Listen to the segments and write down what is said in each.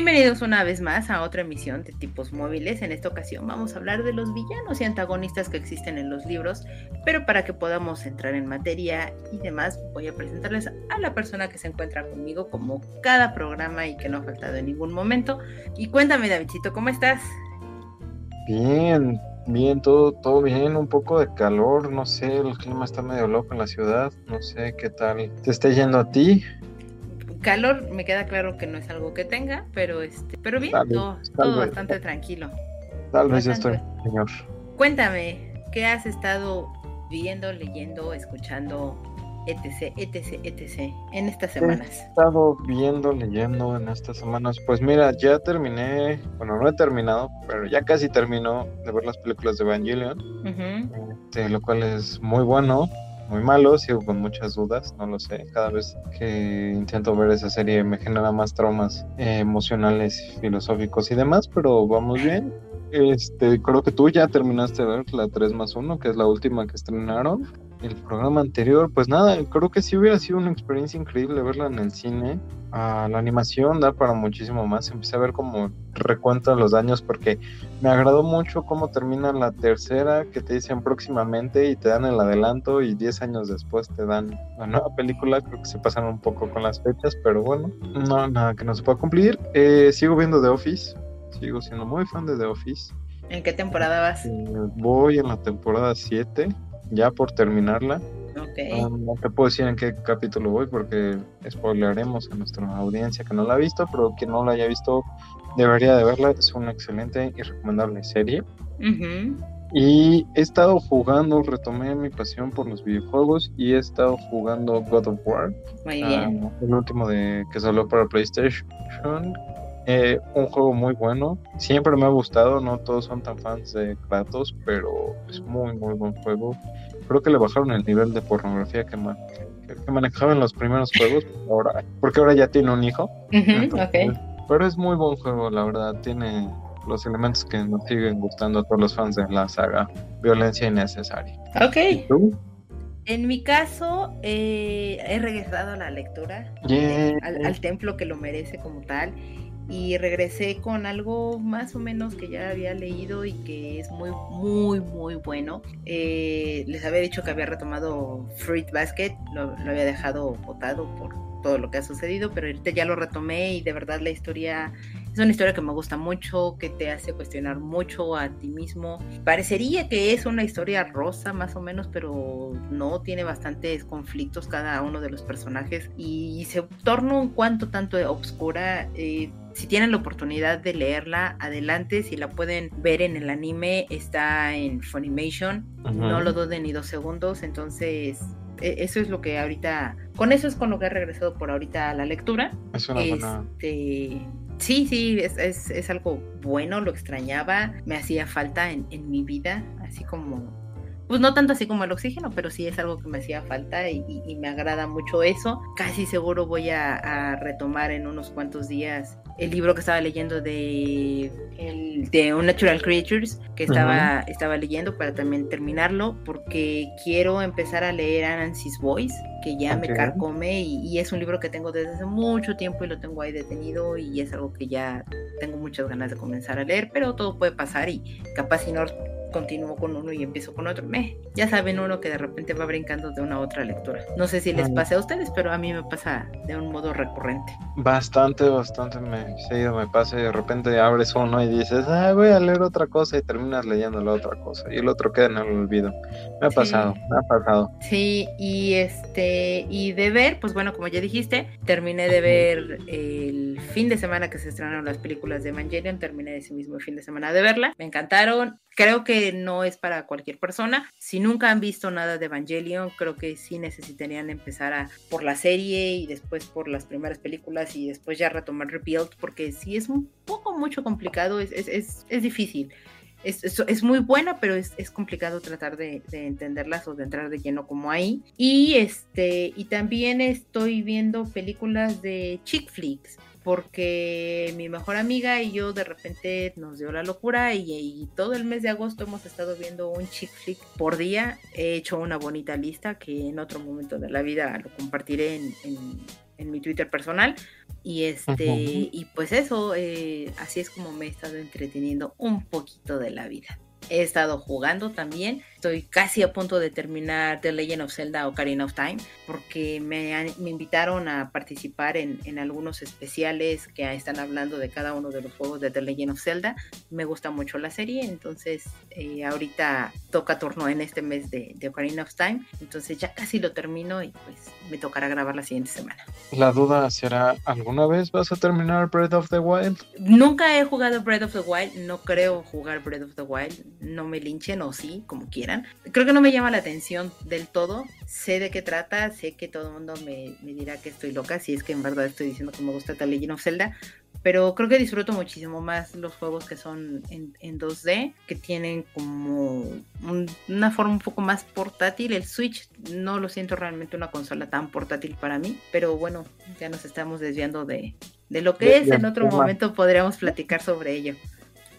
Bienvenidos una vez más a otra emisión de tipos móviles. En esta ocasión vamos a hablar de los villanos y antagonistas que existen en los libros, pero para que podamos entrar en materia y demás, voy a presentarles a la persona que se encuentra conmigo como cada programa y que no ha faltado en ningún momento. Y cuéntame, Davidcito, ¿cómo estás? Bien, bien, todo, todo bien, un poco de calor, no sé, el clima está medio loco en la ciudad, no sé qué tal. ¿Te está yendo a ti? Calor me queda claro que no es algo que tenga, pero este, pero bien, todo, bastante tranquilo. Tal vez estoy, señor. Cuéntame, ¿qué has estado viendo, leyendo, escuchando, etc, etc, etc, en estas semanas? He estado viendo, leyendo en estas semanas. Pues mira, ya terminé, bueno, no he terminado, pero ya casi terminó de ver las películas de Evangelion, este, lo cual es muy bueno muy malo, sigo con muchas dudas, no lo sé. Cada vez que intento ver esa serie me genera más traumas emocionales, filosóficos y demás, pero vamos bien. Este, creo que tú ya terminaste de ver la 3 más 1, que es la última que estrenaron el programa anterior, pues nada, creo que sí hubiera sido una experiencia increíble verla en el cine. Ah, la animación da para muchísimo más. Empecé a ver como recuento de los daños porque me agradó mucho cómo termina la tercera, que te dicen próximamente y te dan el adelanto y 10 años después te dan la nueva película. Creo que se pasaron un poco con las fechas, pero bueno, no, nada que no se pueda cumplir. Eh, sigo viendo The Office, sigo siendo muy fan de The Office. ¿En qué temporada vas? Eh, voy en la temporada 7 ya por terminarla. no te puedo decir en qué capítulo voy porque spoileremos a nuestra audiencia que no la ha visto, pero quien no la haya visto debería de verla. Es una excelente y recomendable serie. Y he estado jugando, retomé mi pasión por los videojuegos y he estado jugando God of War. Muy bien. Ah, el último de que salió para PlayStation. Eh, un juego muy bueno. Siempre me ha gustado, no todos son tan fans de Kratos, pero es muy, muy buen juego. Creo que le bajaron el nivel de pornografía que, manejaba en los primeros juegos, ahora, porque ahora ya tiene un hijo. Pero es muy buen juego, la verdad. Tiene los elementos que nos siguen gustando a todos los fans de la saga. Violencia innecesaria. Ok. En mi caso, eh, he regresado a la lectura, al, al, templo que lo merece como tal y regresé con algo más o menos que ya había leído y que es muy, muy, muy bueno. Eh, les había dicho que había retomado Fruit Basket, lo, lo había dejado botado por todo lo que ha sucedido, pero ahorita ya lo retomé y de verdad la historia es una historia que me gusta mucho, que te hace cuestionar mucho a ti mismo. Parecería que es una historia rosa más o menos, pero no, tiene bastantes conflictos cada uno de los personajes y se torna un cuanto tanto obscura. Eh, si tienen la oportunidad de leerla, adelante. Si la pueden ver en el anime, está en Funimation. No lo duden ni dos segundos. Entonces, e, eso es lo que ahorita. Con eso es con lo que he regresado por ahorita a la lectura. Es una buena. Este, sí, sí, es, es, algo bueno, lo extrañaba, me hacía falta en, en mi vida, así como pues no tanto así como el oxígeno, pero sí es algo que me hacía falta y, me agrada mucho eso. Casi seguro voy a, retomar en unos cuantos días el libro que estaba leyendo de, el, de Unnatural Creatures, que estaba, estaba leyendo para también terminarlo, porque quiero empezar a leer Anansi's Voice, que ya me carcome y, y, es un libro que tengo desde hace mucho tiempo y lo tengo ahí detenido y es algo que ya tengo muchas ganas de comenzar a leer, pero todo puede pasar y capaz si no continúo con uno y empiezo con otro. Me, ya saben uno que de repente va brincando de una a otra lectura. No sé si les pase a ustedes, pero a mí me pasa de un modo recurrente. Bastante, bastante me seguido me pasa y de repente abres uno y dices, ah, voy a leer otra cosa y terminas leyendo la otra cosa y el otro queda en el olvido. Me ha pasado, me ha pasado. Sí, y este, y de ver, pues bueno, como ya dijiste, terminé de ver el fin de semana que se estrenaron las películas de Evangelion, terminé ese mismo fin de semana de verla, me encantaron, creo que no es para cualquier persona. Si nunca han visto nada de Evangelion, creo que sí necesitarían empezar a, por la serie y después por las primeras películas y después ya retomar Rebuild, porque sí es un poco mucho complicado, es, es, es, es difícil. es, es, muy buena, pero es, es complicado tratar de, de, entenderlas o de entrar de lleno como ahí. Y este, y también estoy viendo películas de chick flicks porque mi mejor amiga y yo de repente nos dio la locura y, todo el mes de agosto hemos estado viendo un chick flick por día. He hecho una bonita lista que en otro momento de la vida lo compartiré en, mi Twitter personal. Y este, y pues eso, eh, así es como me he estado entreteniendo un poquito de la vida. He estado jugando también. Estoy casi a punto de terminar The Legend of Zelda Ocarina of Time porque me, me invitaron a participar en, en, algunos especiales que están hablando de cada uno de los juegos de The Legend of Zelda. Me gusta mucho la serie, entonces eh, ahorita toca turno en este mes de, de, Ocarina of Time. Entonces ya casi lo termino y pues me tocará grabar la siguiente semana. La duda será, ¿alguna vez vas a terminar Breath of the Wild? Nunca he jugado Breath of the Wild, no creo jugar Breath of the Wild no me linchen o sí, como quieran. Creo que no me llama la atención del todo. Sé de qué trata, sé que todo el mundo me, dirá que estoy loca, si es que en verdad estoy diciendo que me gusta The Legend of Zelda. Pero creo que disfruto muchísimo más los juegos que son en, 2D, que tienen como una forma un poco más portátil. El Switch no lo siento realmente una consola tan portátil para mí, pero bueno, ya nos estamos desviando de, de lo que es. En otro momento podríamos platicar sobre ello.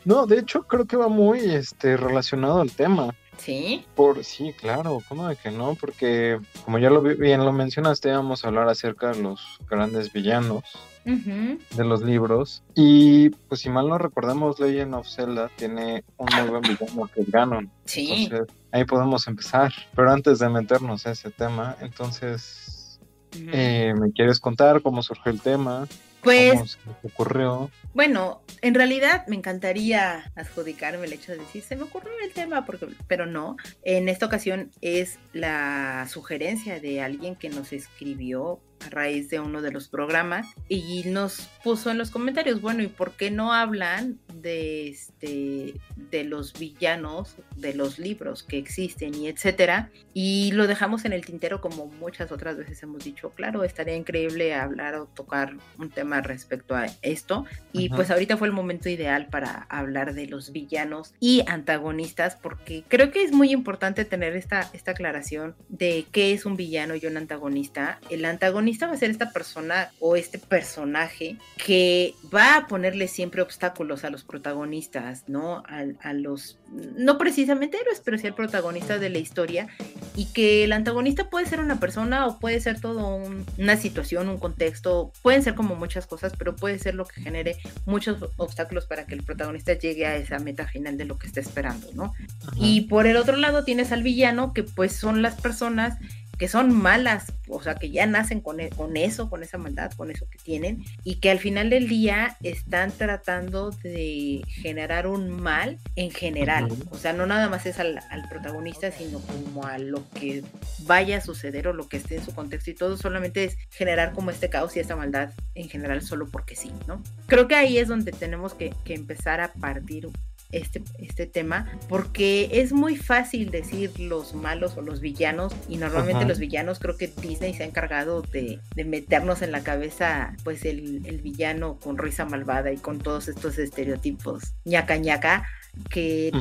No, de hecho creo que va muy este relacionado al tema. Sí. Por sí, claro, ¿cómo de que no? Porque como ya lo bien lo mencionaste, vamos a hablar acerca de los grandes villanos de los libros. Y pues si mal no recordamos, Legend of Zelda tiene un muy buen villano que es Ganon. Sí. Entonces, ahí podemos empezar. Pero antes de meternos a ese tema, entonces, eh, ¿me quieres contar cómo surgió el tema? Pues. ¿Cómo se ocurrió? Bueno, en realidad me encantaría adjudicarme el hecho de decir, se me ocurrió el tema, porque, pero no. En esta ocasión es la sugerencia de alguien que nos escribió a raíz de uno de los programas y nos puso en los comentarios, bueno, ¿y por qué no hablan de este de los villanos de los libros que existen y etcétera? Y lo dejamos en el tintero como muchas otras veces hemos dicho, claro, estaría increíble hablar o tocar un tema respecto a esto y pues ahorita fue el momento ideal para hablar de los villanos y antagonistas porque creo que es muy importante tener esta esta aclaración de qué es un villano y un antagonista. El antagonista va a ser esta persona o este personaje que va a ponerle siempre obstáculos a los protagonistas, ¿no? A, los, no precisamente héroes, pero sí al protagonista de la historia. Y que el antagonista puede ser una persona o puede ser todo una situación, un contexto, pueden ser como muchas cosas, pero puede ser lo que genere muchos obstáculos para que el protagonista llegue a esa meta final de lo que está esperando, ¿no? Y por el otro lado tienes al villano, que pues son las personas que son malas, o sea, que ya nacen con, e, con eso, con esa maldad, con eso que tienen, y que al final del día están tratando de generar un mal en general. O sea, no nada más es al, protagonista, sino como a lo que vaya a suceder o lo que esté en su contexto y todo, solamente es generar como este caos y esta maldad en general solo porque sí, ¿no? Creo que ahí es donde tenemos que, que empezar a partir este, este tema, porque es muy fácil decir los malos o los villanos, y normalmente los villanos creo que Disney se ha encargado de, meternos en la cabeza pues el, villano con risa malvada y con todos estos estereotipos ñaca ñaca, que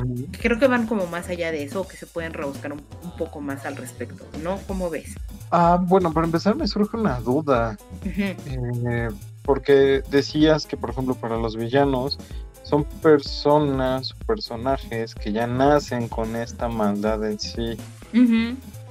creo que van como más allá de eso, que se pueden rebuscar un, poco más al respecto, ¿no? ¿Cómo ves? Ah, bueno, para empezar me surge una duda. Eh, porque decías que, por ejemplo, para los villanos son personas personajes que ya nacen con esta maldad en sí.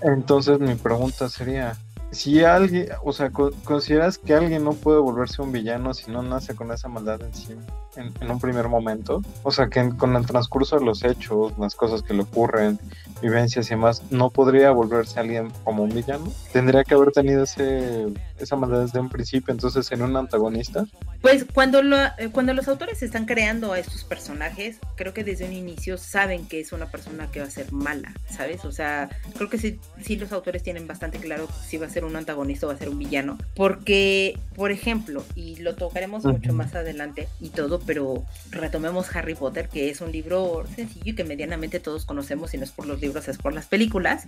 Entonces mi pregunta sería, si alguien, o sea, ¿consideras que alguien no puede volverse un villano si no nace con esa maldad en sí en, un primer momento? O sea, que con el transcurso de los hechos, las cosas que le ocurren, vivencias y demás, ¿no podría volverse alguien como un villano? ¿Tendría que haber tenido ese, esa maldad desde un principio, entonces en un antagonista? Pues cuando, lo, eh, cuando los autores están creando a estos personajes, creo que desde un inicio saben que es una persona que va a ser mala, ¿sabes? O sea, creo que sí, sí los autores tienen bastante claro si va a ser un antagonista o va a ser un villano. Porque, por ejemplo, y lo tocaremos mucho más adelante y todo, pero retomemos Harry Potter, que es un libro sencillo y que medianamente todos conocemos, si no es por los libros, es por las películas.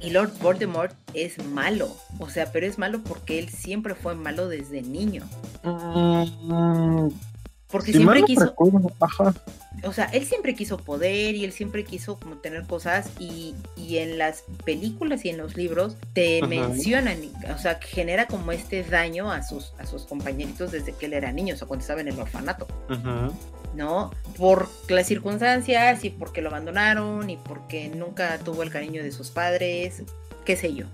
Y Lord Voldemort es malo, o sea, pero es malo porque él siempre fue malo desde niño. Mm, Porque siempre quiso. O sea, él siempre quiso poder y él siempre quiso como tener cosas y, y en las películas y en los libros te mencionan, o sea, genera como este daño a sus, a sus compañeritos desde que él era niño, o sea, cuando estaba en el orfanato. ¿No? Por las circunstancias y porque lo abandonaron y porque nunca tuvo el cariño de sus padres, qué sé yo.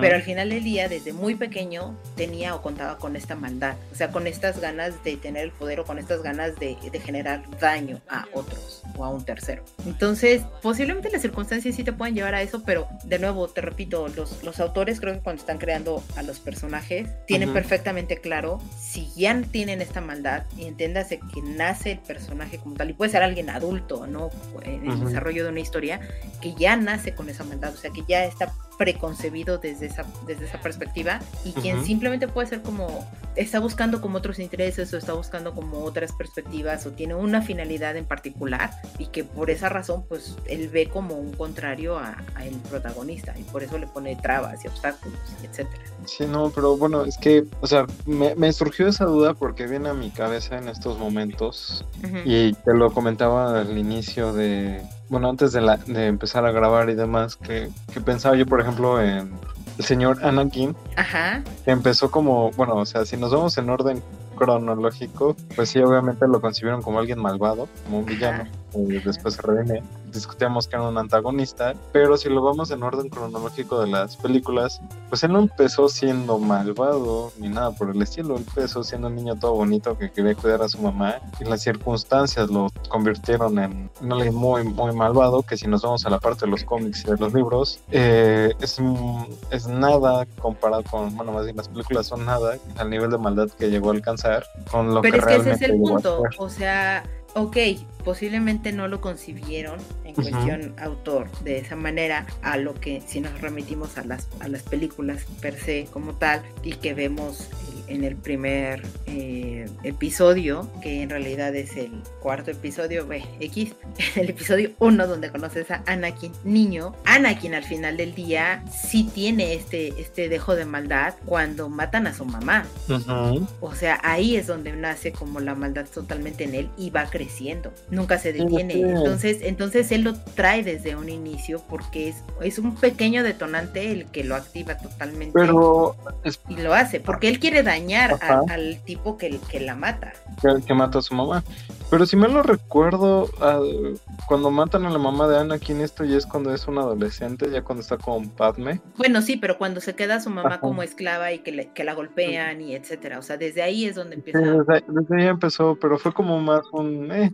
Pero al final del día, desde muy pequeño, tenía o contaba con esta maldad, o sea, con estas ganas de tener el poder o con estas ganas de, generar daño a otros o a un tercero. Entonces, posiblemente las circunstancias sí te pueden llevar a eso, pero de nuevo, te repito, los, los autores creo que cuando están creando a los personajes, tienen perfectamente claro si ya tienen esta maldad y entiéndase que nace el personaje como tal, y puede ser alguien adulto, ¿no? En el desarrollo de una historia, que ya nace con esa maldad, o sea, que ya está preconcebido desde esa, desde esa perspectiva y quien simplemente puede ser como está buscando como otros intereses o está buscando como otras perspectivas o tiene una finalidad en particular y que por esa razón pues él ve como un contrario a, el protagonista y por eso le pone trabas y obstáculos etcétera. Sí, no, pero bueno, es que, o sea, me, surgió esa duda porque viene a mi cabeza en estos momentos y te lo comentaba al inicio de, bueno, antes de, la, de empezar a grabar y demás, que, que pensaba yo, por ejemplo, en el señor Anakin, Ajá. que empezó como, bueno, o sea, si nos vamos en orden cronológico, pues sí, obviamente lo concibieron como alguien malvado, como un villano, y después se redime discutíamos que era un antagonista, pero si lo vamos en orden cronológico de las películas, pues él no empezó siendo malvado ni nada por el estilo, él empezó siendo un niño todo bonito que quería cuidar a su mamá y las circunstancias lo convirtieron en un alguien muy, muy malvado, que si nos vamos a la parte de los cómics y de los libros, eh, es, es nada comparado con, bueno, más bien las películas son nada al nivel de maldad que llegó a alcanzar con lo pero que es que ese es el punto, o sea ok, posiblemente no lo concibieron en cuestión autor de esa manera a lo que si nos remitimos a las, a las películas per se como tal y que vemos en el primer eh, episodio, que en realidad es el cuarto episodio, ve, X, el episodio 1 donde conoces a Anakin niño, Anakin al final del día sí tiene este, este dejo de maldad cuando matan a su mamá. O sea, ahí es donde nace como la maldad totalmente en él y va creciendo, nunca se detiene. Entonces, entonces él lo trae desde un inicio porque es, es un pequeño detonante el que lo activa totalmente. Pero y lo hace, porque él quiere dañar al tipo que, que la mata. Que, mata a su mamá. Pero si me lo recuerdo, cuando matan a la mamá de Anakin, esto ya es cuando es un adolescente, ya cuando está con Padme. Bueno, sí, pero cuando se queda su mamá como esclava y que, que, la golpean y etcétera. O sea, desde ahí es donde empieza. desde, ahí empezó, pero fue como más un. Eh,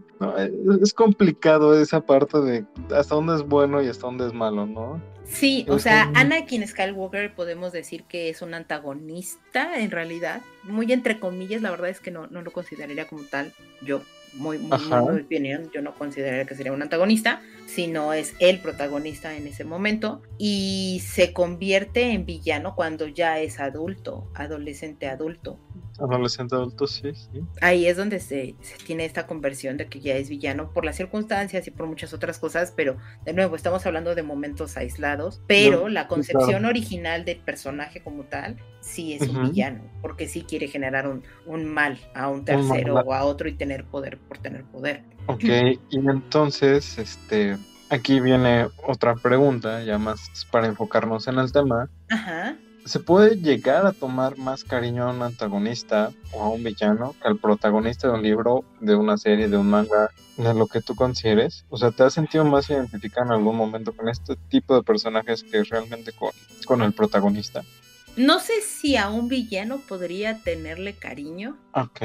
es complicado esa parte de hasta dónde es bueno y hasta dónde es malo, ¿no? Sí, o sea, Anakin Skywalker podemos decir que es un antagonista en realidad, muy entre comillas, la verdad es que no, no lo consideraría como tal, yo muy, muy, muy, opinión, yo no consideraría que sería un antagonista, sino es el protagonista en ese momento y se convierte en villano cuando ya es adulto, adolescente adulto. Adolescente adulto, sí, sí. Ahí es donde se, tiene esta conversión de que ya es villano por las circunstancias y por muchas otras cosas, pero de nuevo estamos hablando de momentos aislados, pero la concepción original del personaje como tal sí es un villano, porque sí quiere generar un, un mal a un tercero o a otro y tener poder por tener poder. Ok, y entonces, este, aquí viene otra pregunta, ya más para enfocarnos en el tema. Ajá se puede llegar a tomar más cariño a un antagonista o a un villano que al protagonista de un libro, de una serie, de un manga, de lo que tú consideres. O sea, ¿te has sentido más identificado en algún momento con este tipo de personajes que realmente con, con el protagonista? No sé si a un villano podría tenerle cariño. Ok.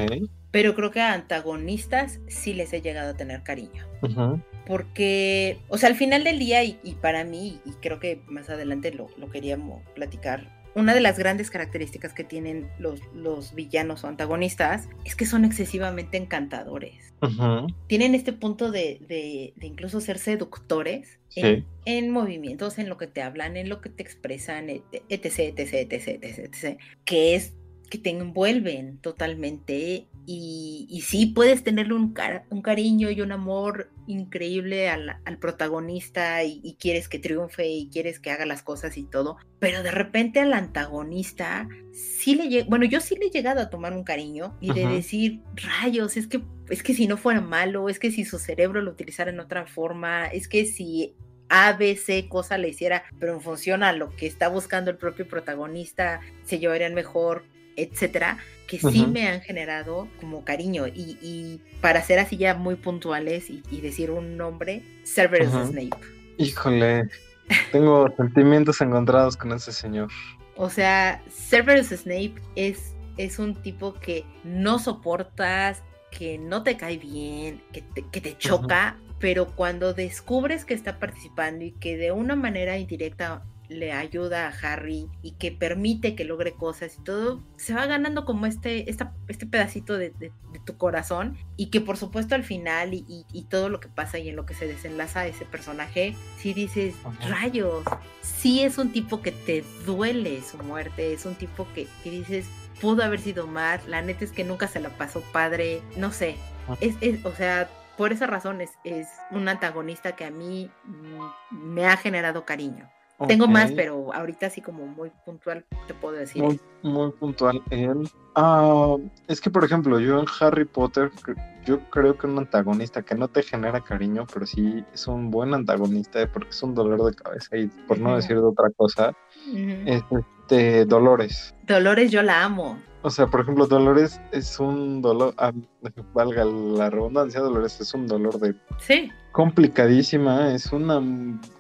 Pero creo que a antagonistas sí les he llegado a tener cariño. Porque, o sea, al final del día, y, para mí, y creo que más adelante lo, lo queríamos platicar, una de las grandes características que tienen los, los villanos o antagonistas es que son excesivamente encantadores. Tienen este punto de, de, incluso ser seductores en, movimientos, en lo que te hablan, en lo que te expresan, etc, etc, etc, etc, etc, que es que te envuelven totalmente y, y sí puedes tenerle un, un, cariño y un amor increíble al, al protagonista y, quieres que triunfe y quieres que haga las cosas y todo, pero de repente al antagonista sí le bueno, yo sí le he llegado a tomar un cariño y de decir, rayos, es que es que si no fuera malo, es que si su cerebro lo utilizara en otra forma, es que si a, B, C cosa le hiciera, pero en función a lo que está buscando el propio protagonista, se llevarían mejor, etcétera, que sí me han generado como cariño. Y, para ser así ya muy puntuales y, decir un nombre, Cerberus Snape. Híjole, tengo sentimientos encontrados con ese señor. O sea, Cerberus Snape es, es un tipo que no soportas, que no te cae bien, que te, que te choca, pero cuando descubres que está participando y que de una manera indirecta le ayuda a Harry y que permite que logre cosas y todo, se va ganando como este, este pedacito de, tu corazón y que por supuesto al final y, todo lo que pasa y en lo que se desenlaza ese personaje, si dices, rayos, sí es un tipo que te duele su muerte, es un tipo que, que dices, pudo haber sido más, la neta es que nunca se la pasó padre, no sé, es, es, o sea, por esa razón es, un antagonista que a mí mm, me ha generado cariño. Tengo más, pero ahorita así como muy puntual te puedo decir. Muy, puntual él. Ah, es que, por ejemplo, yo en Harry Potter, yo creo que un antagonista que no te genera cariño, pero sí es un buen antagonista porque es un dolor de cabeza y por no decir de otra cosa, es este Dolores. Dolores yo la amo. O sea, por ejemplo, Dolores es un dolor, ah, valga la redundancia, Dolores es un dolor de... Sí. Complicadísima, es una,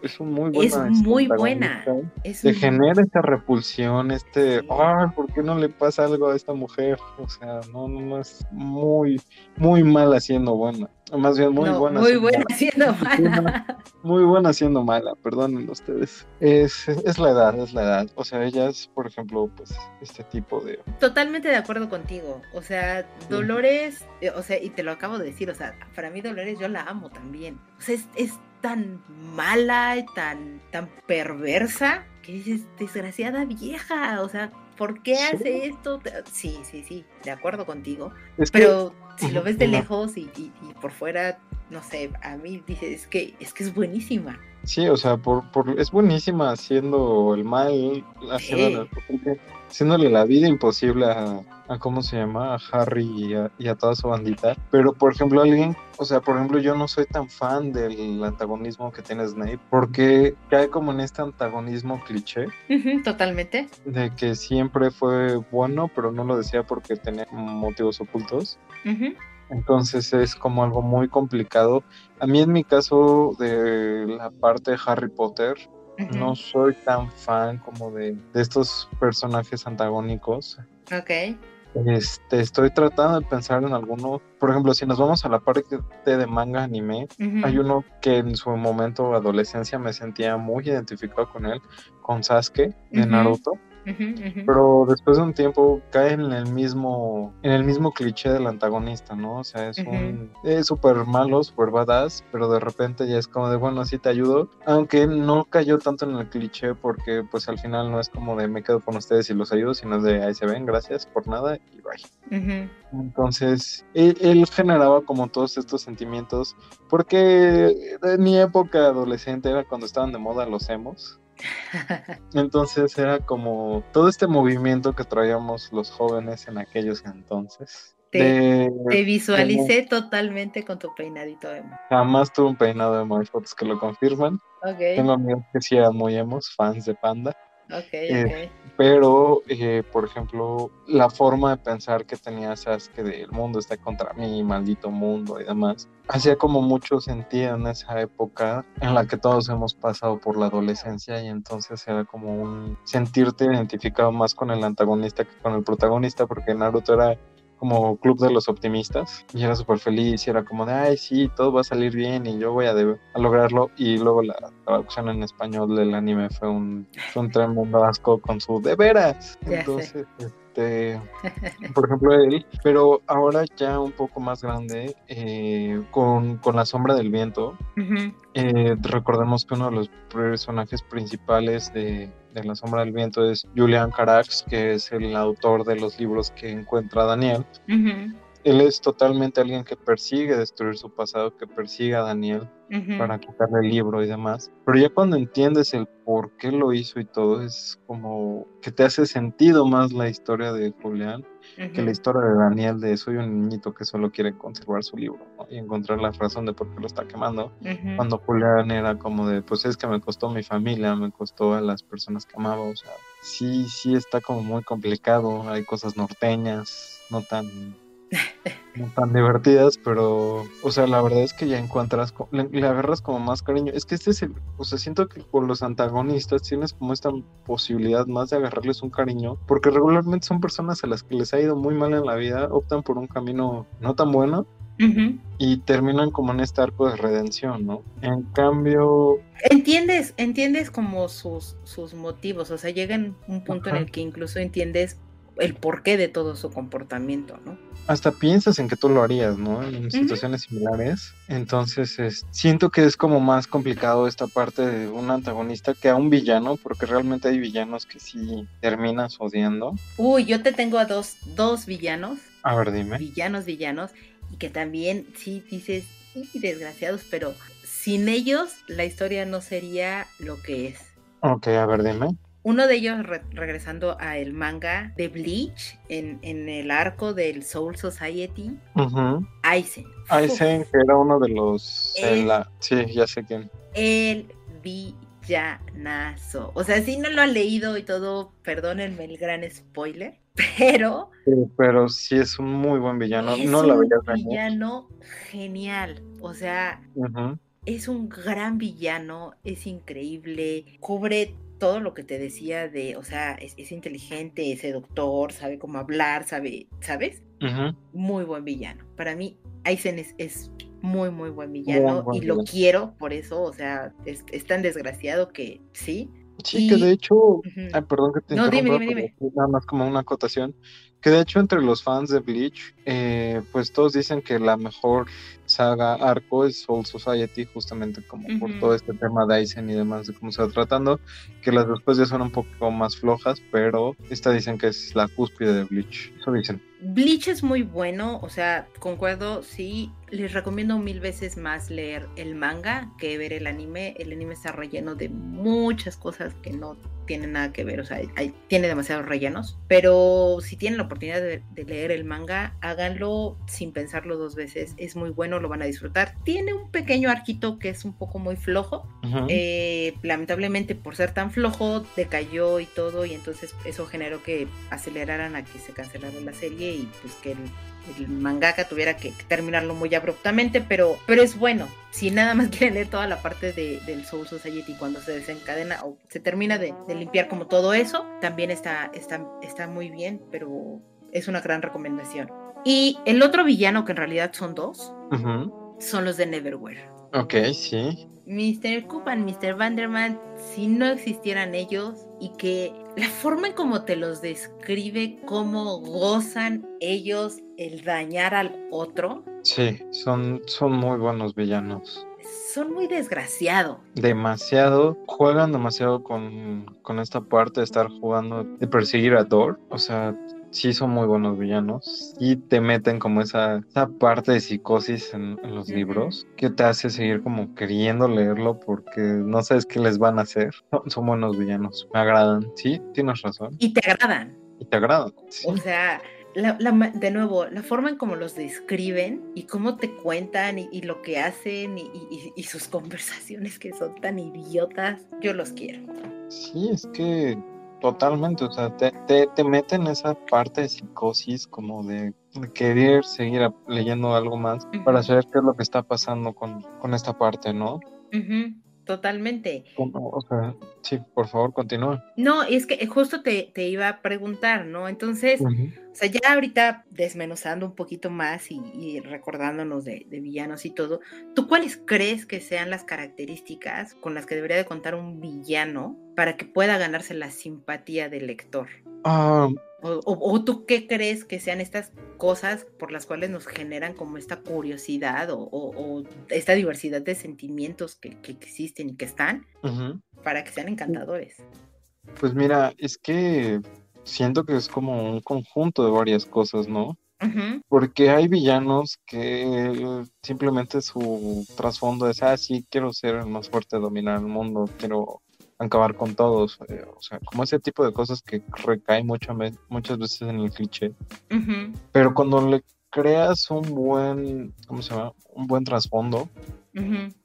es un muy buena. Es muy buena. Es te genera esta repulsión, este, ay, ¿por qué no le pasa algo a esta mujer? O sea, no, no, no es muy, muy mal haciendo buena. Más bien muy buena. Muy buena siendo mala. Muy buena siendo mala, perdonen ustedes. Es, es la edad, es la edad. O sea, ella es, por ejemplo, pues, este tipo de. Totalmente de acuerdo contigo. O sea, Dolores, eh, o sea, y te lo acabo de decir, o sea, para mí Dolores yo la amo también. O sea, es, es tan mala y tan, tan perversa que dices, desgraciada vieja, o sea, ¿por qué hace esto? Sí, sí, sí, de acuerdo contigo. pero si lo ves de lejos y, por fuera, no sé, a mí dices, es que es que es buenísima. Sí, o sea, por, por es buenísima haciendo el mal, haciéndole la vida imposible a, a, ¿cómo se llama? A Harry y a, toda su bandita. Pero, por ejemplo, alguien, o sea, por ejemplo, yo no soy tan fan del antagonismo que tiene Snape, porque cae como en este antagonismo cliché. totalmente. De que siempre fue bueno, pero no lo decía porque tenía motivos ocultos. Entonces es como algo muy complicado. A mí en mi caso de la parte de Harry Potter, no soy tan fan como de, estos personajes antagónicos. Ok. Este, estoy tratando de pensar en alguno. Por ejemplo, si nos vamos a la parte de manga anime, hay uno que en su momento adolescencia me sentía muy identificado con él, con Sasuke de Naruto. Pero después de un tiempo cae en el mismo, en el mismo cliché del antagonista, ¿no? O sea, es un es súper malo, súper badass, pero de repente ya es como de bueno, sí te ayudo. Aunque no cayó tanto en el cliché porque pues al final no es como de me quedo con ustedes y los ayudo, sino de ahí se ven, gracias por nada y bye. Entonces, él, él, generaba como todos estos sentimientos porque en mi época adolescente era cuando estaban de moda los emos. Entonces era como todo este movimiento que traíamos los jóvenes en aquellos entonces. Te, visualicé totalmente con tu peinadito emo. Jamás tuve un peinado emo, hay fotos que lo confirman. Tengo amigos que sí eran muy emos, fans de Panda. Eh, pero, eh, por ejemplo, la forma de pensar que tenía que del mundo está contra mí, maldito mundo y demás, hacía como mucho sentido en esa época en la que todos hemos pasado por la adolescencia y entonces era como un sentirte identificado más con el antagonista que con el protagonista porque Naruto era como club de los optimistas y era súper feliz y era como de, ay, sí, todo va a salir bien y yo voy a, lograrlo. Y luego la traducción en español del anime fue un, un tremendo asco con su de veras. Entonces, este, por ejemplo, él, pero ahora ya un poco más grande, eh, con, La Sombra del Viento, eh, recordemos que uno de los personajes principales de, La Sombra del Viento es Julian Carax, que es el autor de los libros que encuentra Daniel él es totalmente alguien que persigue destruir su pasado, que persigue a Daniel para quitarle el libro y demás. Pero ya cuando entiendes el por qué lo hizo y todo, es como que te hace sentido más la historia de Julián que la historia de Daniel de soy un niñito que solo quiere conservar su libro y encontrar la razón de por qué lo está quemando. Cuando Julián era como de, pues es que me costó mi familia, me costó a las personas que amaba, o sea, sí, sí está como muy complicado, hay cosas norteñas, no tan no tan divertidas, pero, o sea, la verdad es que ya encuentras, le, agarras como más cariño. Es que este es el, o sea, siento que por los antagonistas tienes como esta posibilidad más de agarrarles un cariño, porque regularmente son personas a las que les ha ido muy mal en la vida, optan por un camino no tan bueno. Y terminan como en este arco de redención, ¿no? En cambio... Entiendes, entiendes como sus, sus motivos, o sea, llegan un punto en el que incluso entiendes el porqué de todo su comportamiento, ¿no? Hasta piensas en que tú lo harías, ¿no? En situaciones similares. Entonces, siento que es como más complicado esta parte de un antagonista que a un villano, porque realmente hay villanos que sí terminas odiando. Uy, yo te tengo a dos, dos villanos. A ver, dime. Villanos, villanos, y que también sí dices, sí, desgraciados, pero sin ellos la historia no sería lo que es. Ok, a ver, dime. Uno de ellos, regresando a el manga de Bleach, en, el arco del Soul Society, Aizen. Aizen, que era uno de los... sí, ya sé quién. El villanazo. O sea, si no lo han leído y todo, perdónenme el gran spoiler, pero... pero sí es un muy buen villano. Es no un villano genial. O sea... Es un gran villano, es increíble, cubre todo lo que te decía de, o sea, es, inteligente, es seductor, sabe cómo hablar, sabe, ¿sabes? Muy buen villano. Para mí, Aizen es, muy, muy buen villano y lo quiero por eso, o sea, es, tan desgraciado que sí. Sí, que de hecho, perdón que te no, dime, dime, dime. nada más como una acotación, que de hecho entre los fans de Bleach, eh, pues todos dicen que la mejor saga arco es Soul Society, justamente como por todo este tema de Aizen y demás de cómo se va tratando, que las después ya son un poco más flojas, pero esta dicen que es la cúspide de Bleach, eso dicen. Bleach es muy bueno, o sea, concuerdo, sí, les recomiendo mil veces más leer el manga que ver el anime. El anime está relleno de muchas cosas que no tienen nada que ver, o sea, tiene demasiados rellenos, pero si tienen la oportunidad de, leer el manga, háganlo sin pensarlo dos veces, es muy bueno, lo van a disfrutar. Tiene un pequeño arquito que es un poco muy flojo, eh, lamentablemente por ser tan flojo decayó y todo, y entonces eso generó que aceleraran a que se cancelara la serie y pues que el, mangaka tuviera que terminarlo muy abruptamente, pero, pero es bueno. Si nada más quieren leer toda la parte de, del Soul Society cuando se desencadena o se termina de, limpiar como todo eso, también está, está, está muy bien, pero es una gran recomendación. Y el otro villano, que en realidad son dos, son los de Neverwhere. Ok, sí. Mr. Coopan, Mr. Vanderman, si no existieran ellos y que la forma en cómo te los describe, cómo gozan ellos el dañar al otro. Sí, son, son muy buenos villanos. Son muy desgraciados. Demasiado, juegan demasiado con, con esta parte de estar jugando, de perseguir a Thor. O sea, sí son muy buenos villanos y te meten como esa, esa parte de psicosis en, los libros que te hace seguir como queriendo leerlo porque no sabes qué les van a hacer. Son, buenos villanos, me agradan, sí, tienes razón. Y te agradan. Y te agradan. O sea, de nuevo, la forma en cómo los describen y cómo te cuentan y, lo que hacen y, y, sus conversaciones que son tan idiotas, yo los quiero. Sí, es que Totalmente, o sea, te, te, mete en esa parte de psicosis como de, querer seguir leyendo algo más para saber qué es lo que está pasando con, con esta parte, ¿no? Totalmente. O sea, sí, por favor, continúa. No, es que justo te, iba a preguntar, ¿no? Entonces, o sea, ya ahorita desmenuzando un poquito más y, recordándonos de, villanos y todo, ¿tú cuáles crees que sean las características con las que debería de contar un villano para que pueda ganarse la simpatía del lector? Ah, O, tú qué crees que sean estas cosas por las cuales nos generan como esta curiosidad o, esta diversidad de sentimientos que, existen y que están para que sean encantadores? Pues mira, es que siento que es como un conjunto de varias cosas, ¿no? Porque hay villanos que simplemente su trasfondo es, ah, sí, quiero ser el más fuerte, dominar el mundo, quiero acabar con todos. Eh, o sea, como ese tipo de cosas que recae mucho, muchas veces en el cliché. Pero cuando le creas un buen, ¿cómo se llama? Un buen trasfondo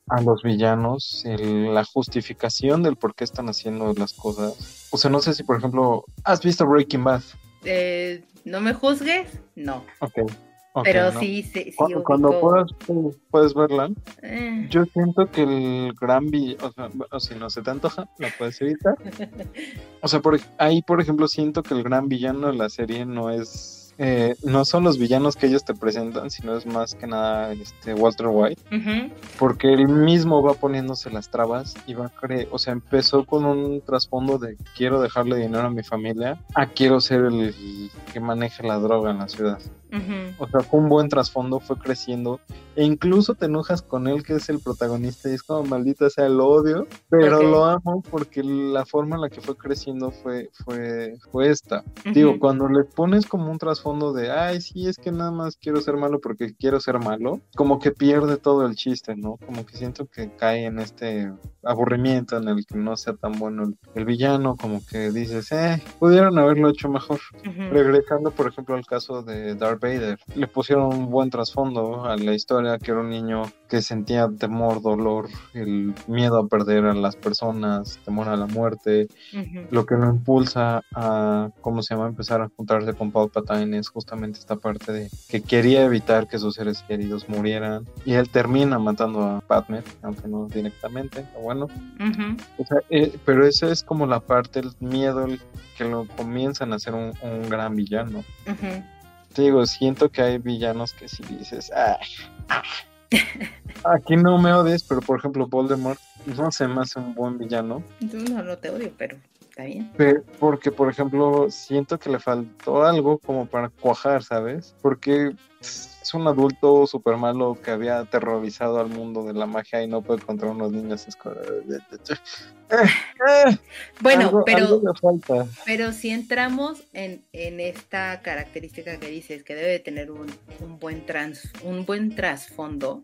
a los villanos, la justificación del por qué están haciendo las cosas. O sea, no sé si, por ejemplo, ¿has visto Breaking Bad? Eh, no me juzgues, no. Ok. Pero sí, sí, sí. Cuando, puedas, puedes verla, eh. yo siento que el gran villano, o, sea, si no se te antoja, la puedes evitar. o sea, por, ahí, por ejemplo, siento que el gran villano de la serie no es eh, no son los villanos que ellos te presentan, sino es más que nada este Walter White, porque él mismo va poniéndose las trabas y va a creer, o sea, empezó con un trasfondo de quiero dejarle dinero a mi familia, a quiero ser el que maneje la droga en la ciudad. O sea, fue un buen trasfondo, fue creciendo. E incluso te enojas con él, que es el protagonista, y es como maldita sea el odio, pero lo amo porque la forma en la que fue creciendo fue, fue, fue esta. Digo, cuando le pones como un trasfondo de, ay, sí, es que nada más quiero ser malo porque quiero ser malo, como que pierde todo el chiste, ¿no? Como que siento que cae en este aburrimiento en el que no sea tan bueno el, villano, como que dices, eh, pudieron haberlo hecho mejor. Regresando, por ejemplo, al caso de Dark Vader. Le pusieron un buen trasfondo a la historia, que era un niño que sentía temor, dolor, el miedo a perder a las personas, temor a la muerte. Lo que lo impulsa a, ¿cómo se llama?, empezar a juntarse con Palpatine es justamente esta parte de que quería evitar que sus seres queridos murieran. Y él termina matando a Padme, aunque no directamente, bueno. Eh, pero esa es como la parte, el miedo que lo comienzan a ser un, gran villano te digo, siento que hay villanos que si dices, ah, aquí no me odies, pero por ejemplo Voldemort no se me hace un buen villano. No, no te odio, pero está bien. porque, por ejemplo, siento que le faltó algo como para cuajar, ¿sabes? Porque es un adulto súper malo que había aterrorizado al mundo de la magia y no puede contra unos niños. bueno, pero, pero si entramos en, esta característica que dices que debe de tener un, buen trans, un buen trasfondo,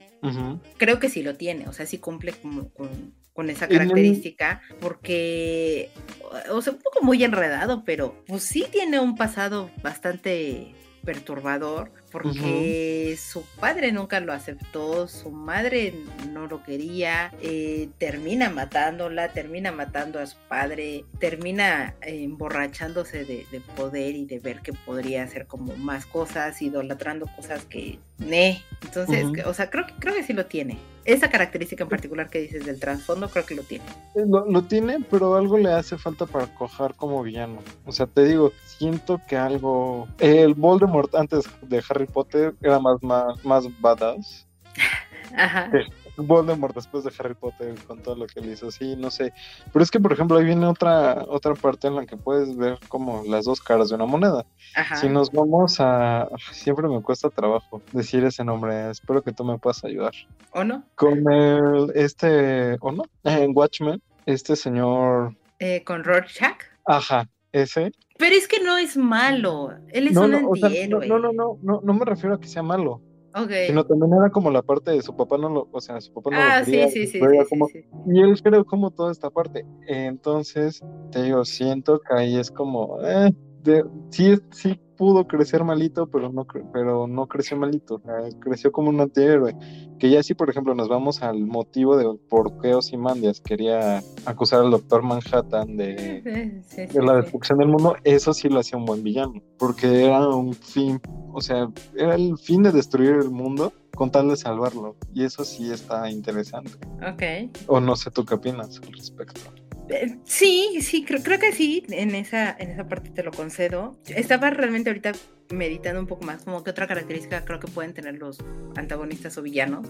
creo que sí lo tiene, o sea, sí cumple con, esa característica, porque, o sea, un poco muy enredado, pero pues sí tiene un pasado bastante perturbador porque su padre nunca lo aceptó, su madre no lo quería, eh, termina matándola, termina matando a su padre, termina emborrachándose de, poder y de ver que podría hacer como más cosas, idolatrando cosas que, ne, entonces, o sea, creo que, creo que sí lo tiene. Esa característica en particular que dices del trasfondo, creo que lo tiene. Eh, lo, lo tiene, pero algo le hace falta para cojar como villano. O sea, te digo, siento que algo... El Voldemort antes de Harry Potter era más, más, más badass. Ajá. Voldemort después de Harry Potter con todo lo que le hizo, sí, no sé. Pero es que, por ejemplo, ahí viene otra, otra parte en la que puedes ver como las dos caras de una moneda. Ajá. Si nos vamos a... Siempre me cuesta trabajo decir ese nombre, espero que tú me puedas ayudar. ¿O no? Con el, este, ¿o no? En Watchmen, este señor... Eh, con Rorschach. Ajá, ese. Pero es que no es malo. Él es un antihéroe. no, no, no, no, no me refiero a que sea malo. Okay. Sino también era como la parte de su papá no lo, o sea, su papá no ah, lo quería, sí, sí, sí, como, Y él creo como toda esta parte. Entonces, te digo, siento que ahí es como, eh, de, sí, sí pudo crecer malito, pero no, pero no creció malito, creció como un antihéroe. Que ya si, por ejemplo, nos vamos al motivo de por qué Ozymandias quería acusar al Doctor Manhattan de, de la destrucción del mundo, eso sí lo hacía un buen villano, porque era un fin, o sea, era el fin de destruir el mundo con tal de salvarlo, y eso sí está interesante. Ok. O no sé tú qué opinas al respecto. Eh, sí, sí, creo, creo que sí, en esa, en esa parte te lo concedo. Estaba realmente ahorita meditando un poco más, como que otra característica creo que pueden tener los antagonistas o villanos.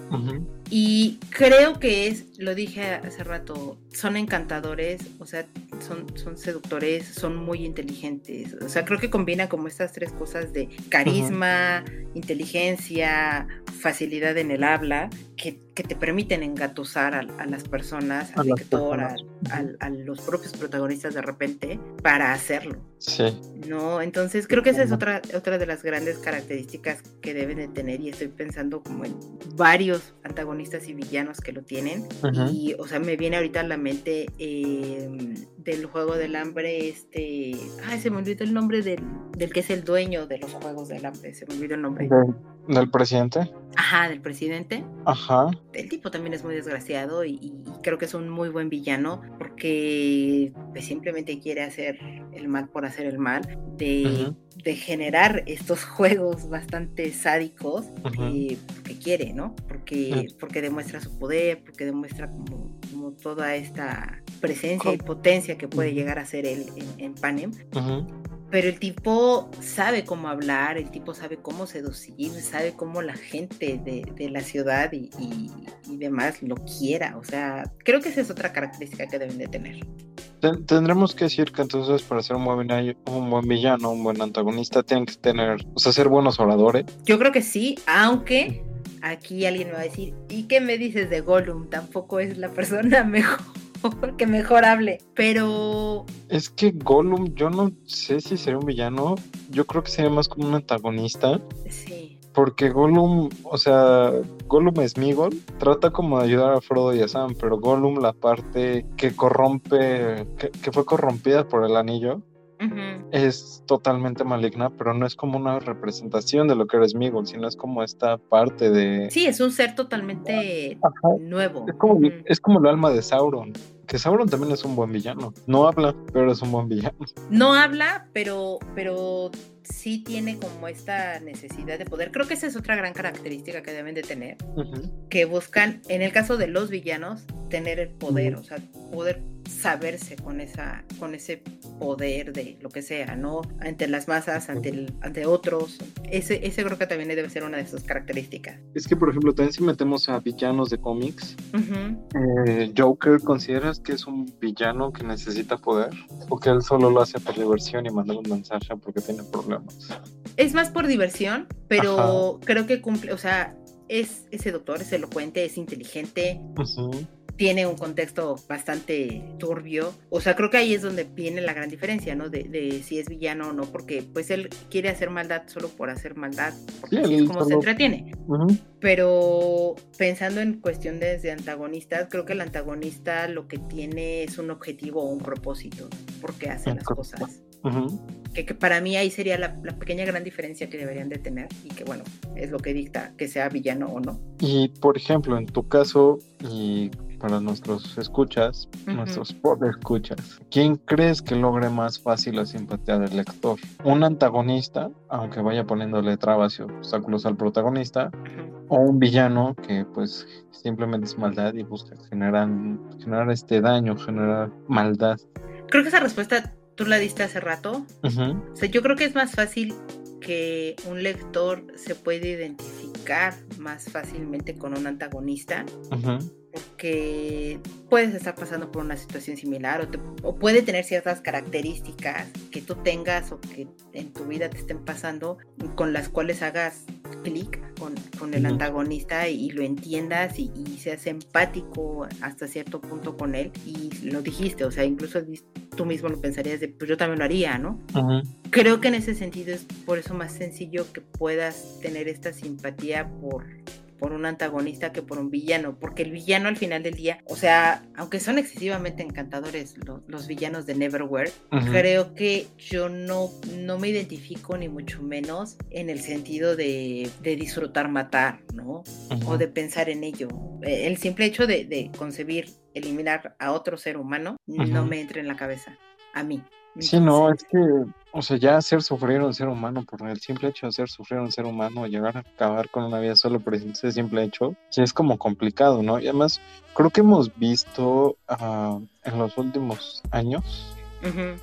Y creo que es, lo dije hace rato, son encantadores, o sea, son, son seductores, son muy inteligentes. O sea, creo que combina como estas tres cosas de carisma, inteligencia, facilidad en el habla, que, te permiten engatusar a, las personas, al lector, a, los propios protagonistas de repente, para hacerlo. Sí. ¿No? Entonces creo que esa es otra, otra de las grandes características que deben de tener y estoy pensando como en varios antagonistas y villanos que lo tienen. Y, o sea, me viene ahorita a la em, del juego del hambre, este... Ay, se me olvidó el nombre del, del que es el dueño de los juegos del hambre, se me olvidó el nombre. ¿Del presidente? Ajá, del presidente. Ajá. El tipo también es muy desgraciado y, creo que es un muy buen villano porque pues, simplemente quiere hacer el mal por hacer el mal, de, generar estos juegos bastante sádicos eh, porque quiere, ¿no? Porque, porque demuestra su poder, porque demuestra como toda esta presencia y potencia que puede llegar a ser él en, en Panem pero el tipo sabe cómo hablar, el tipo sabe cómo seducir, sabe cómo la gente de, la ciudad y, demás lo quiera. O sea, creo que esa es otra característica que deben de tener. Tendremos que decir que entonces para ser un buen, un buen villano, un buen antagonista, tienen que tener, o sea, ser buenos oradores. Yo creo que sí, aunque aquí alguien me va a decir, ¿y qué me dices de Gollum? Tampoco es la persona mejor que mejor hable. Pero. Es que Gollum, yo no sé si sería un villano. Yo creo que sería más como un antagonista. Sí. Porque Gollum, o sea, Gollum es Migol, trata como de ayudar a Frodo y a Sam, pero Gollum, la parte que corrompe, que, fue corrompida por el anillo, es totalmente maligna, pero no es como una representación de lo que eres Migol, sino es como esta parte de... Sí, es un ser totalmente nuevo. Es como, es como el alma de Sauron que Sauron también es un buen villano. No habla, pero es un buen villano. No habla, pero, pero sí tiene como esta necesidad de poder. Creo que esa es otra gran característica que deben de tener, que buscan, en el caso de los villanos, tener el poder, o sea, poder saberse con esa con ese poder de lo que sea, ¿no? Ante las masas, ante el, ante otros. Ese, ese creo que también debe ser una de sus características. Es que, por ejemplo, también si metemos a villanos de cómics, eh, Joker, ¿consideras que es un villano que necesita poder? ¿O que él solo lo hace por diversión y manda un mensaje porque tiene problemas? Es más por diversión, pero creo que cumple, o sea, es ese doctor, es elocuente, es inteligente tiene un contexto bastante turbio. O sea, creo que ahí es donde viene la gran diferencia, ¿no? De, si es villano o no, porque pues él quiere hacer maldad solo por hacer maldad, porque es como se entretiene. Pero pensando en cuestiones de antagonistas, creo que el antagonista lo que tiene es un objetivo o un propósito, porque hace las cosas. Que, que, para mí ahí sería la, la, pequeña gran diferencia que deberían de tener y que bueno, es lo que dicta que sea villano o no. Y por ejemplo, en tu caso, y para nuestros escuchas, nuestros pod escuchas. ¿Quién crees que logre más fácil la simpatía del lector? ¿Un antagonista, aunque vaya poniéndole trabas y obstáculos al protagonista? ¿O un villano que pues simplemente es maldad y busca generar, generar este daño, generar maldad? Creo que esa respuesta tú la diste hace rato. O sea, yo creo que es más fácil que un lector se puede identificar más fácilmente con un antagonista porque puedes estar pasando por una situación similar o, puede tener ciertas características que tú tengas o que en tu vida te estén pasando con las cuales hagas clic con, el antagonista y, lo entiendas y, seas empático hasta cierto punto con él. Y lo dijiste, o sea, incluso tú mismo lo pensarías de, pues yo también lo haría, ¿no? Creo que en ese sentido es por eso más sencillo que puedas tener esta simpatía por por un antagonista que por un villano, porque el villano al final del día, o sea, aunque son excesivamente encantadores los villanos de Neverwhere, creo que yo no, no me identifico ni mucho menos en el sentido de, disfrutar matar, ¿no? O de pensar en ello. E, el simple hecho de, concebir eliminar a otro ser humano no me entra en la cabeza, a mí. Sí, no, es que, o sea, ya hacer sufrir a un ser humano por el simple hecho de hacer sufrir a un ser humano, llegar a acabar con una vida solo por ese simple hecho, sí es como complicado, ¿no? Y además, creo que hemos visto uh, en los últimos años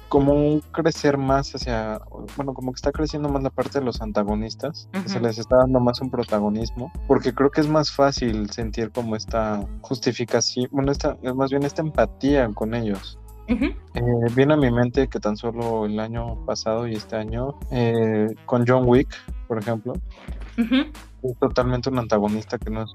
como un crecer más hacia, bueno, como que está creciendo más la parte de los antagonistas, que se les está dando más un protagonismo, porque creo que es más fácil sentir como esta justificación, bueno, esta, es más bien esta empatía con ellos eh, viene a mi mente que tan solo el año pasado y este año, eh, con John Wick, por ejemplo, es totalmente un antagonista que no es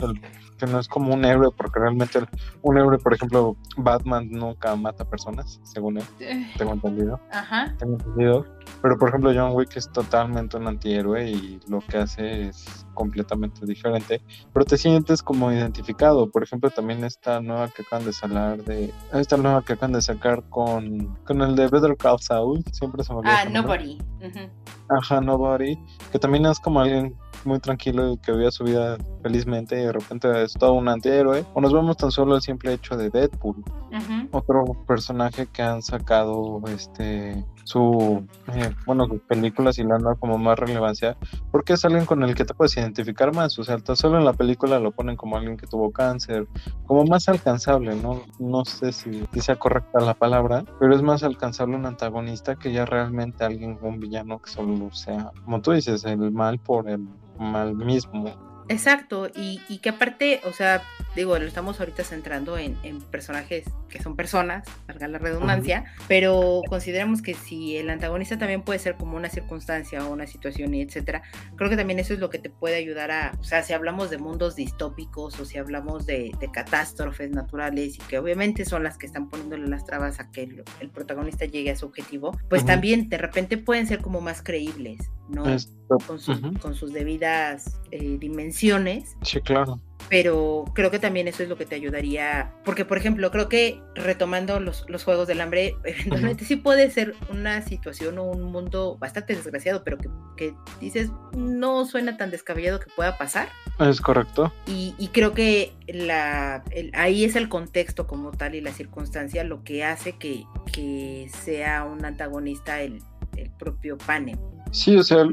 que no es como un héroe, porque realmente un héroe, por ejemplo, Batman nunca mata personas, según él, eh. tengo entendido. Ajá. Tengo entendido. Pero por ejemplo, John Wick es totalmente un antihéroe y lo que hace es completamente diferente, pero te sientes como identificado. Por ejemplo, también esta nueva que acaban de sacar de esta nueva que acaban de sacar con con el de Better Call Saul, siempre se me olvida. Ah, Nobody. Ajá, Nobody, que también es como alguien muy tranquilo y que vivía su vida felizmente y de repente es todo un antihéroe. O nos vemos tan solo el simple hecho de Deadpool, otro personaje que han sacado este su eh, bueno sus películas y le han dado como más relevancia porque es alguien con el que te puedes identificar más o sea tan solo en la película lo ponen como alguien que tuvo cáncer como más alcanzable no no sé si, si sea correcta la palabra pero es más alcanzable un antagonista que ya realmente alguien un villano que solo sea como tú dices el mal por el mal mismo. Exacto, y, y, que aparte, o sea, digo, lo estamos ahorita centrando en, personajes que son personas, valga la redundancia, pero consideramos que si el antagonista también puede ser como una circunstancia o una situación y etcétera, creo que también eso es lo que te puede ayudar a, o sea, si hablamos de mundos distópicos o si hablamos de, catástrofes naturales y que obviamente son las que están poniéndole las trabas a que el, protagonista llegue a su objetivo, pues también de repente pueden ser como más creíbles, ¿no? Con, sus, con sus debidas eh, dimensiones. Sí, claro pero creo que también eso es lo que te ayudaría, porque por ejemplo, creo que retomando los, los Juegos del Hambre, eventualmente sí puede ser una situación o un mundo bastante desgraciado, pero que, que, dices, no suena tan descabellado que pueda pasar. Es correcto. Y, y creo que la, ahí es el contexto como tal y la circunstancia lo que hace que, que sea un antagonista el, el propio Panem. Sí, o sea,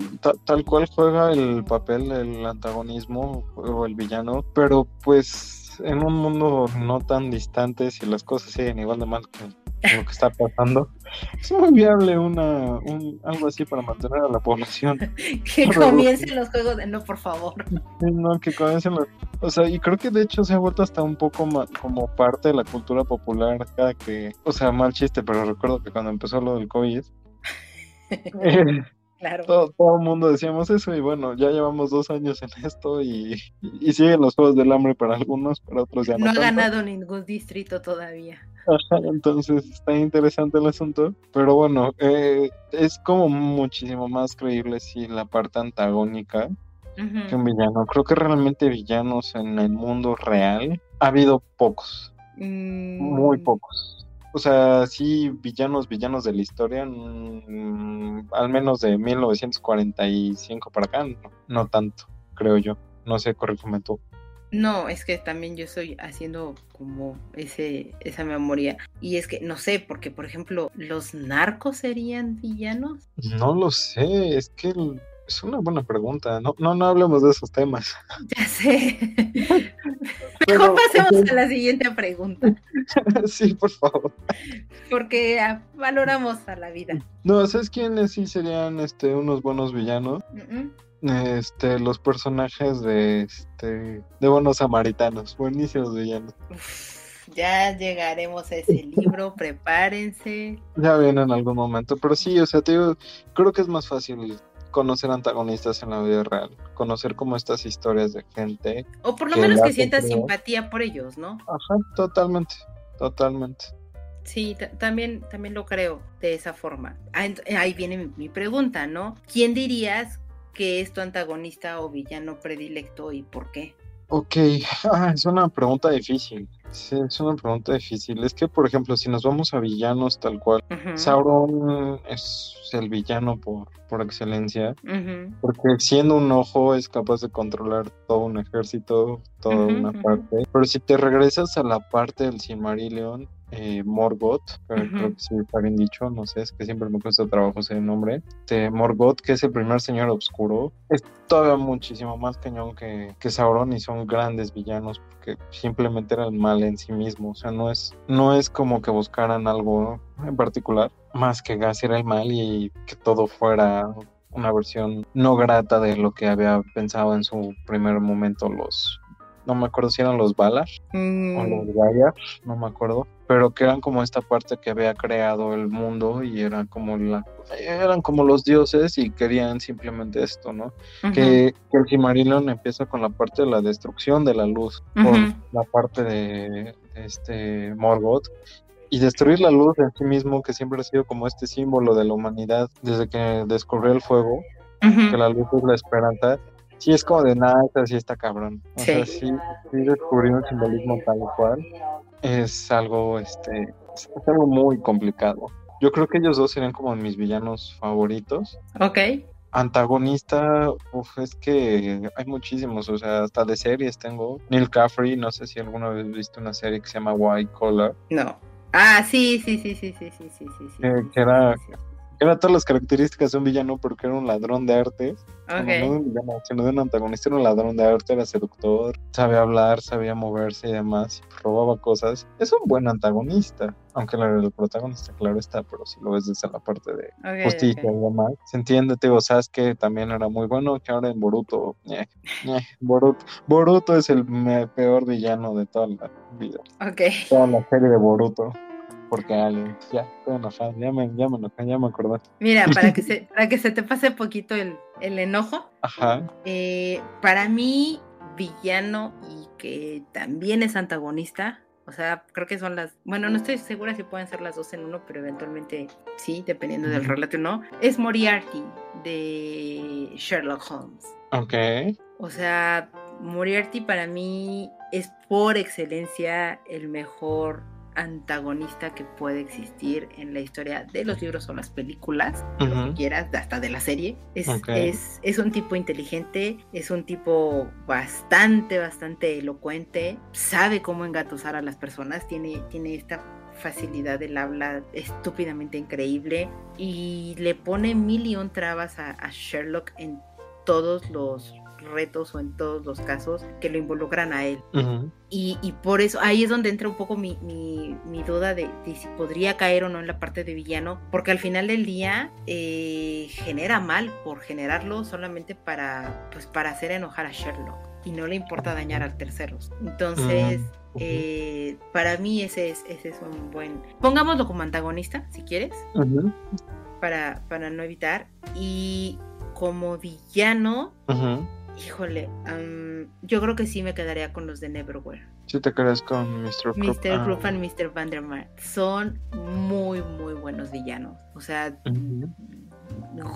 tal cual juega el papel el antagonismo o el villano, pero pues en un mundo no tan distante, si las cosas siguen igual de mal que lo que está pasando, es muy viable una un, algo así para mantener a la población. que comiencen los juegos de no, por favor. no, que comiencen los... O sea, y creo que de hecho se ha vuelto hasta un poco como parte de la cultura popular cada que... O sea, mal chiste, pero recuerdo que cuando empezó lo del COVID... eh, todo, el mundo decíamos eso y bueno, ya llevamos dos años en esto y, siguen los Juegos del Hambre para algunos, para otros ya no. No ha ganado ningún distrito todavía. entonces está interesante el asunto, pero bueno, eh, es como muchísimo más creíble si la parte antagónica que un villano. Creo que realmente villanos en el mundo real ha habido pocos, muy mm. pocos o sea, sí, villanos, villanos de la historia, mm, al menos de 1945 para acá, no, tanto, creo yo. No sé, corrígeme tú. No, es que también yo estoy haciendo como ese, esa memoria. Y es que no sé, porque por ejemplo, ¿los narcos serían villanos? No lo sé, es que es una buena pregunta. No, no, no hablemos de esos temas. Ya sé. Mejor pasemos a la siguiente pregunta. sí, por favor. Porque valoramos a la vida. No, ¿sabes quiénes sí serían este, unos buenos villanos? Este, los personajes de este de buenos samaritanos, buenísimos villanos. ya llegaremos a ese libro, prepárense. Ya viene en algún momento, pero sí, o sea, te digo, creo que es más fácil conocer antagonistas en la vida real, conocer como estas historias de gente. O por lo menos que sientas simpatía por ellos, ¿no? Ajá, totalmente, totalmente. Sí, también, también lo creo de esa forma. Ah, ahí viene mi, pregunta, ¿no? ¿Quién dirías que es tu antagonista o villano predilecto y por qué? Ok, ah, es una pregunta difícil. Sí, es una pregunta difícil. Es que, por ejemplo, si nos vamos a villanos tal cual, Sauron es el villano por, por excelencia, porque siendo un ojo es capaz de controlar todo un ejército, toda una parte. Pero si te regresas a la parte del Silmarillion, eh, Morgoth, creo que sí está bien dicho, no sé, es que siempre me cuesta trabajo ese nombre. Este, Morgoth, que es el primer señor oscuro, es todavía muchísimo más cañón que, que Sauron y son grandes villanos porque simplemente era el mal en sí mismo, o sea, no es, no es como que buscaran algo en particular, más que Gas era el mal y que todo fuera una versión no grata de lo que había pensado en su primer momento los no me acuerdo si eran los Valar o mm. los Gaia, no me acuerdo, pero que eran como esta parte que había creado el mundo y era como la eran como los dioses y querían simplemente esto, ¿no? que, el Silmarillion empieza con la parte de la destrucción de la luz, por la parte de, este Morgoth y destruir la luz en sí mismo, que siempre ha sido como este símbolo de la humanidad desde que descubrió el fuego, que la luz es la esperanza, sí es como de nada, así está cabrón. O sea, sí, sí descubrió un simbolismo tal cual. Es algo, este, es algo muy complicado. Yo creo que ellos dos serían como mis villanos favoritos. Ok. Antagonista, uf, es que hay muchísimos, o sea, hasta de series tengo. Neil Caffrey, no sé si alguna vez viste una serie que se llama White Collar. No. Ah, sí, sí, sí, sí, sí, sí, sí, sí. Que, que era, era todas las características de un villano porque era un ladrón de arte. No, de un villano, sino de un antagonista, era un ladrón de arte, era seductor, sabía hablar, sabía moverse y demás, robaba cosas. Es un buen antagonista, aunque el, protagonista, claro está, pero si lo ves desde la parte de justicia y demás, se entiende, te sabes que también era muy bueno, que ahora en Boruto, eh, eh, Boruto, Boruto es el peor villano de toda la vida. Toda la serie de Boruto porque alguien, ya, estoy enojado, ya me, ya me ya me acordé. Mira, para que se, para que se te pase un poquito el, el enojo. Ajá. Eh, para mí, villano y que también es antagonista, o sea, creo que son las, bueno, no estoy segura si pueden ser las dos en uno, pero eventualmente sí, dependiendo del relato o no. Es Moriarty de Sherlock Holmes. Ok. O sea, Moriarty para mí es por excelencia el mejor antagonista que puede existir en la historia de los libros o las películas, lo que quieras, hasta de la serie. Es, es, es, un tipo inteligente, es un tipo bastante, bastante elocuente, sabe cómo engatusar a las personas, tiene, tiene esta facilidad del habla estúpidamente increíble y le pone mil y un trabas a, a Sherlock en todos los retos o en todos los casos que lo involucran a él. y, por eso ahí es donde entra un poco mi, duda de, si podría caer o no en la parte de villano, porque al final del día eh, genera mal por generarlo solamente para, pues, para hacer enojar a Sherlock y no le importa dañar a terceros. Entonces... Eh, para mí ese es, ese es un buen... Pongámoslo como antagonista, si quieres, para, para no evitar. Y como villano, Híjole, yo creo que sí me quedaría con los de Neverwhere. Sí te quedas con Mr. Krupp. Mr. Ah. y Mr. Vandermeer. Son muy, muy buenos villanos. O sea,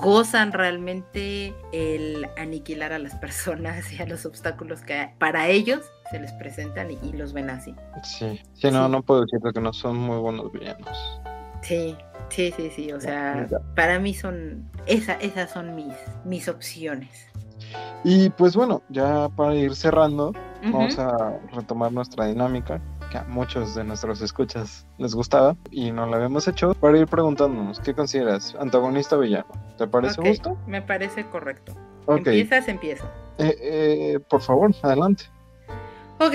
gozan realmente el aniquilar a las personas y a los obstáculos que para ellos se les presentan y, los ven así. Sí, sí, no, no puedo decir que no son muy buenos villanos. Sí, sí, sí, sí. O sea, para mí son, esa, esas son mis, mis opciones. Y pues bueno, ya para ir cerrando, vamos a retomar nuestra dinámica que a muchos de nuestros escuchas les gustaba y no la habíamos hecho para ir preguntándonos, ¿qué consideras? ¿Antagonista o villano? ¿Te parece justo? Me parece correcto. Empiezas, empiezo. Eh, eh, por favor, adelante. Ok,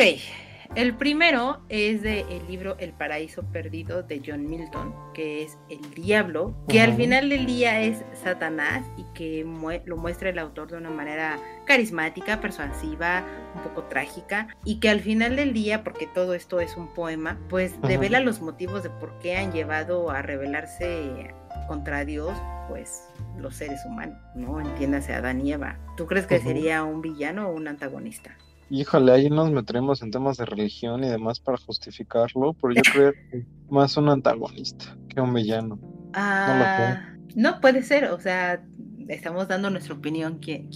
el primero es del el libro El paraíso perdido de John Milton, que es el diablo, que al final del día es Satanás y que lo muestra el autor de una manera carismática, persuasiva, un poco trágica, y que al final del día, porque todo esto es un poema, pues revela los motivos de por qué han llevado a rebelarse contra Dios, pues los seres humanos, ¿no? Entiéndase Adán y Eva. ¿Tú crees que sería un villano o un antagonista? Híjole, ahí nos meteremos en temas de religión y demás para justificarlo, pero yo creo que más un antagonista que un villano. Ah, no, puede ser, o sea, estamos dando nuestra opinión. ¿Quién,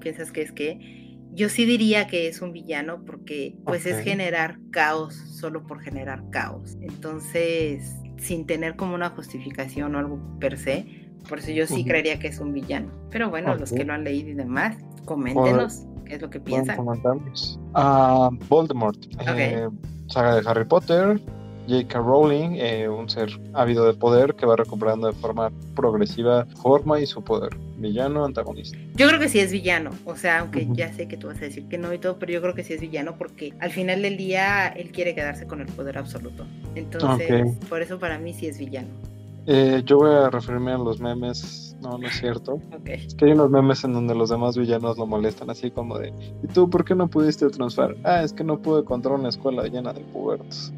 piensas que es que? Yo sí diría que es un villano porque pues es generar caos solo por generar caos. Entonces, sin tener como una justificación o algo per se, por eso yo sí creería que es un villano. Pero bueno, los que lo han leído y demás, coméntenos qué es lo que piensan. Ah, Voldemort, eh, saga de Harry Potter, J.K. Rowling, eh, un ser ávido de poder que va recuperando de forma progresiva forma y su poder. Villano, antagonista. Yo creo que sí es villano, o sea, aunque ya sé que tú vas a decir que no y todo, pero yo creo que sí es villano porque al final del día él quiere quedarse con el poder absoluto. Entonces, por eso para mí sí es villano. Eh, yo voy a referirme a los memes. No, no es cierto. Es que hay unos memes en donde los demás villanos lo molestan, así como de: ¿Y tú por qué no pudiste transfer? Ah, es que no pude encontrar una escuela llena de pubertos.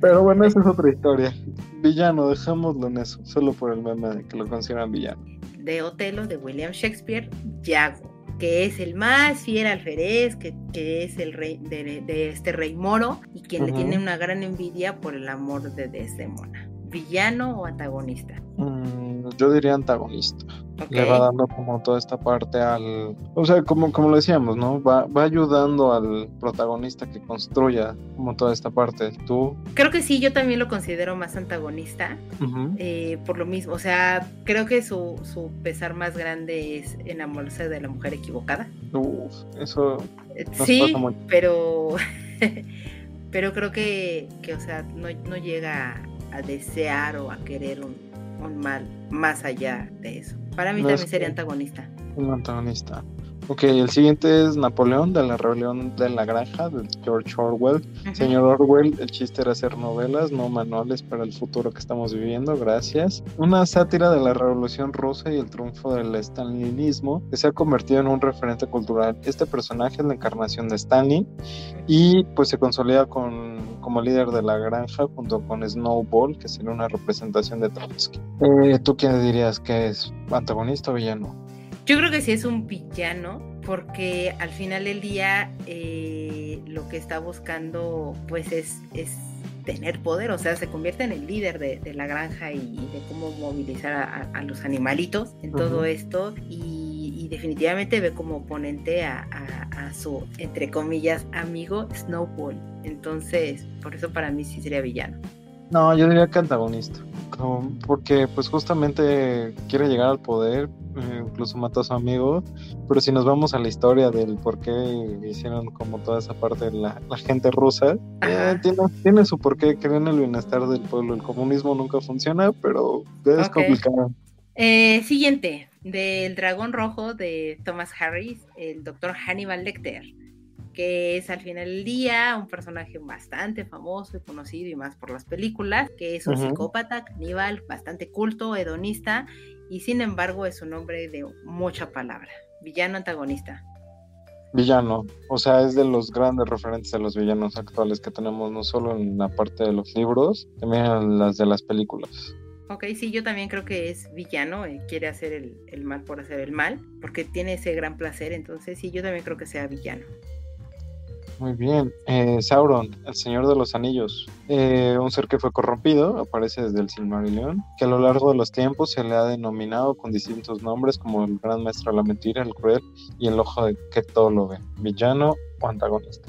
Pero bueno, esa es otra historia. Villano, dejémoslo en eso, solo por el meme de que lo consideran villano. De Otelo, de William Shakespeare, Yago que es el más fiel alférez, que, que es el rey de, este rey moro y quien le tiene una gran envidia por el amor de Desdemona. ¿Villano o antagonista? Mm, yo diría antagonista le va dando como toda esta parte al, o sea, como, como lo decíamos, ¿no? Va, va ayudando al protagonista que construya como toda esta parte. ¿Tú? Creo que sí, yo también lo considero más antagonista, eh, por lo mismo, o sea, creo que su, su pesar más grande es enamorarse de la mujer equivocada. Uf, eso... Eh, sí, pero... pero creo que, que, o sea, no, no llega a desear o a querer un, un mal más allá de eso. Para mí también sería antagonista. Un antagonista. Ok, el siguiente es Napoleón de la Rebelión de la Granja de George Orwell. Señor Orwell, el chiste era hacer novelas, no manuales para el futuro que estamos viviendo, gracias. Una sátira de la Revolución Rusa y el triunfo del stalinismo que se ha convertido en un referente cultural. Este personaje es la encarnación de Stalin y pues se consolida con, como líder de la granja junto con Snowball, que sería una representación de Trotsky. Eh, ¿Tú quién dirías que es antagonista o villano? Yo creo que sí es un villano, porque al final del día eh, lo que está buscando pues es, es tener poder, o sea, se convierte en el líder de, la granja y, de cómo movilizar a, los animalitos en todo esto y, definitivamente ve como oponente a, a, su, entre comillas, amigo Snowball. Entonces, por eso para mí sí sería villano. No, yo diría que antagonista, porque pues justamente quiere llegar al poder, eh, incluso mató a su amigo, pero si nos vamos a la historia del por qué hicieron como toda esa parte de la, gente rusa, eh, tiene, tiene, su porqué, creen en el bienestar del pueblo, el comunismo nunca funciona, pero es complicado. Eh, siguiente, del dragón rojo de Thomas Harris, el doctor Hannibal Lecter que es al final del día un personaje bastante famoso y conocido y más por las películas, que es un psicópata, caníbal, bastante culto, hedonista y sin embargo es un hombre de mucha palabra. Villano antagonista. Villano, o sea, es de los grandes referentes de los villanos actuales que tenemos, no solo en la parte de los libros, también en las de las películas. Ok, sí, yo también creo que es villano, eh, quiere hacer el, el, mal por hacer el mal, porque tiene ese gran placer, entonces sí, yo también creo que sea villano. Muy bien. Eh, Sauron, el Señor de los Anillos. Eh, un ser que fue corrompido, aparece desde el Silmarillion, que a lo largo de los tiempos se le ha denominado con distintos nombres como el Gran Maestro de la Mentira, el Cruel y el Ojo de que todo lo ve. Villano o antagonista.